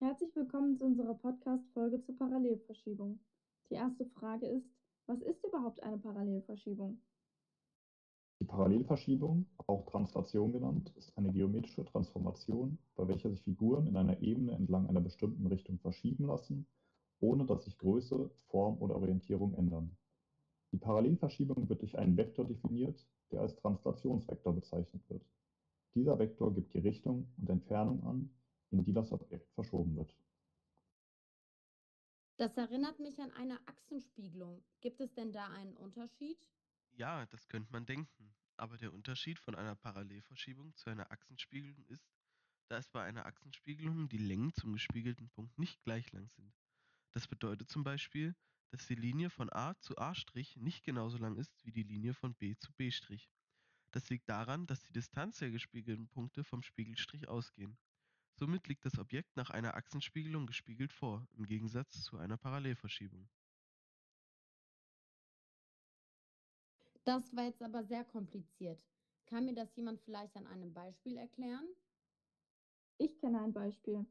Herzlich willkommen zu unserer Podcast-Folge zur Parallelverschiebung. Die erste Frage ist, was ist überhaupt eine Parallelverschiebung? Die Parallelverschiebung, auch Translation genannt, ist eine geometrische Transformation, bei welcher sich Figuren in einer Ebene entlang einer bestimmten Richtung verschieben lassen, ohne dass sich Größe, Form oder Orientierung ändern. Die Parallelverschiebung wird durch einen Vektor definiert, der als Translationsvektor bezeichnet wird. Dieser Vektor gibt die Richtung und Entfernung an, in die das Objekt verschoben wird. Das erinnert mich an eine Achsenspiegelung. Gibt es denn da einen Unterschied? Ja, das könnte man denken. Aber der Unterschied von einer Parallelverschiebung zu einer Achsenspiegelung ist, dass bei einer Achsenspiegelung die Längen zum gespiegelten Punkt nicht gleich lang sind. Das bedeutet zum Beispiel, dass die Linie von A zu A' nicht genauso lang ist wie die Linie von B zu B'. Das liegt daran, dass die Distanz der gespiegelten Punkte vom Spiegelstrich ausgehen. Somit liegt das Objekt nach einer Achsenspiegelung gespiegelt vor, im Gegensatz zu einer Parallelverschiebung. Das war jetzt aber sehr kompliziert. Kann mir das jemand vielleicht an einem Beispiel erklären? Ich kenne ein Beispiel.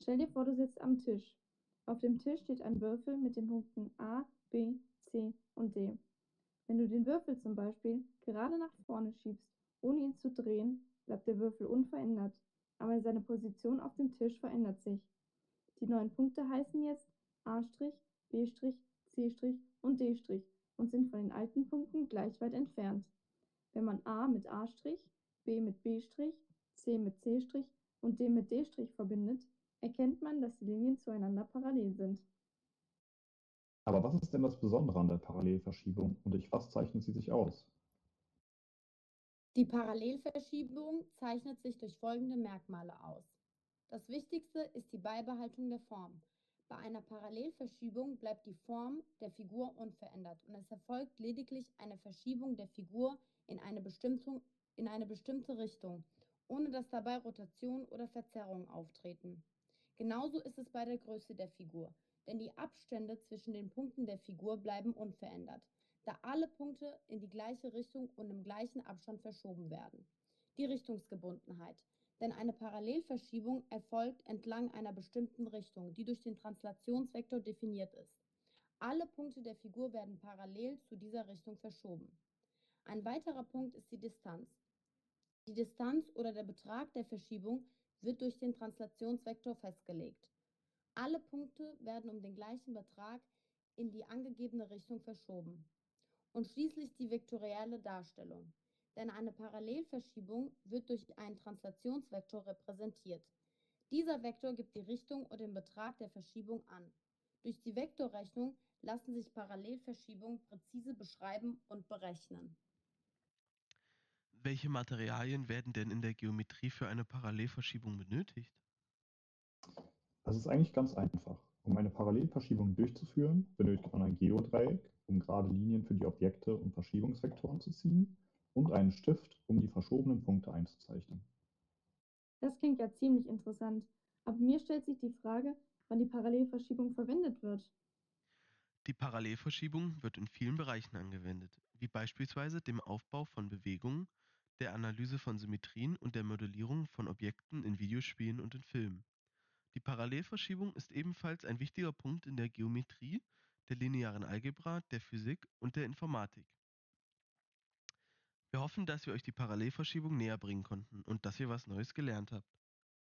Stell dir vor, du sitzt am Tisch. Auf dem Tisch steht ein Würfel mit den Punkten A, B, C und D. Wenn du den Würfel zum Beispiel gerade nach vorne schiebst, ohne ihn zu drehen, bleibt der Würfel unverändert aber seine Position auf dem Tisch verändert sich. Die neuen Punkte heißen jetzt A', B', C' und D' und sind von den alten Punkten gleich weit entfernt. Wenn man A mit A', B mit B', C mit C' und D mit D' verbindet, erkennt man, dass die Linien zueinander parallel sind. Aber was ist denn das Besondere an der Parallelverschiebung und durch was zeichnet sie sich aus? Die Parallelverschiebung zeichnet sich durch folgende Merkmale aus. Das Wichtigste ist die Beibehaltung der Form. Bei einer Parallelverschiebung bleibt die Form der Figur unverändert und es erfolgt lediglich eine Verschiebung der Figur in eine, in eine bestimmte Richtung, ohne dass dabei Rotation oder Verzerrungen auftreten. Genauso ist es bei der Größe der Figur, denn die Abstände zwischen den Punkten der Figur bleiben unverändert da alle Punkte in die gleiche Richtung und im gleichen Abstand verschoben werden. Die Richtungsgebundenheit. Denn eine Parallelverschiebung erfolgt entlang einer bestimmten Richtung, die durch den Translationsvektor definiert ist. Alle Punkte der Figur werden parallel zu dieser Richtung verschoben. Ein weiterer Punkt ist die Distanz. Die Distanz oder der Betrag der Verschiebung wird durch den Translationsvektor festgelegt. Alle Punkte werden um den gleichen Betrag in die angegebene Richtung verschoben. Und schließlich die vektorielle Darstellung. Denn eine Parallelverschiebung wird durch einen Translationsvektor repräsentiert. Dieser Vektor gibt die Richtung und den Betrag der Verschiebung an. Durch die Vektorrechnung lassen sich Parallelverschiebungen präzise beschreiben und berechnen. Welche Materialien werden denn in der Geometrie für eine Parallelverschiebung benötigt? Das ist eigentlich ganz einfach. Um eine Parallelverschiebung durchzuführen, benötigt man ein Geodreieck, um gerade Linien für die Objekte und Verschiebungsvektoren zu ziehen, und einen Stift, um die verschobenen Punkte einzuzeichnen. Das klingt ja ziemlich interessant, aber mir stellt sich die Frage, wann die Parallelverschiebung verwendet wird. Die Parallelverschiebung wird in vielen Bereichen angewendet, wie beispielsweise dem Aufbau von Bewegungen, der Analyse von Symmetrien und der Modellierung von Objekten in Videospielen und in Filmen. Die Parallelverschiebung ist ebenfalls ein wichtiger Punkt in der Geometrie, der linearen Algebra, der Physik und der Informatik. Wir hoffen, dass wir euch die Parallelverschiebung näher bringen konnten und dass ihr was Neues gelernt habt.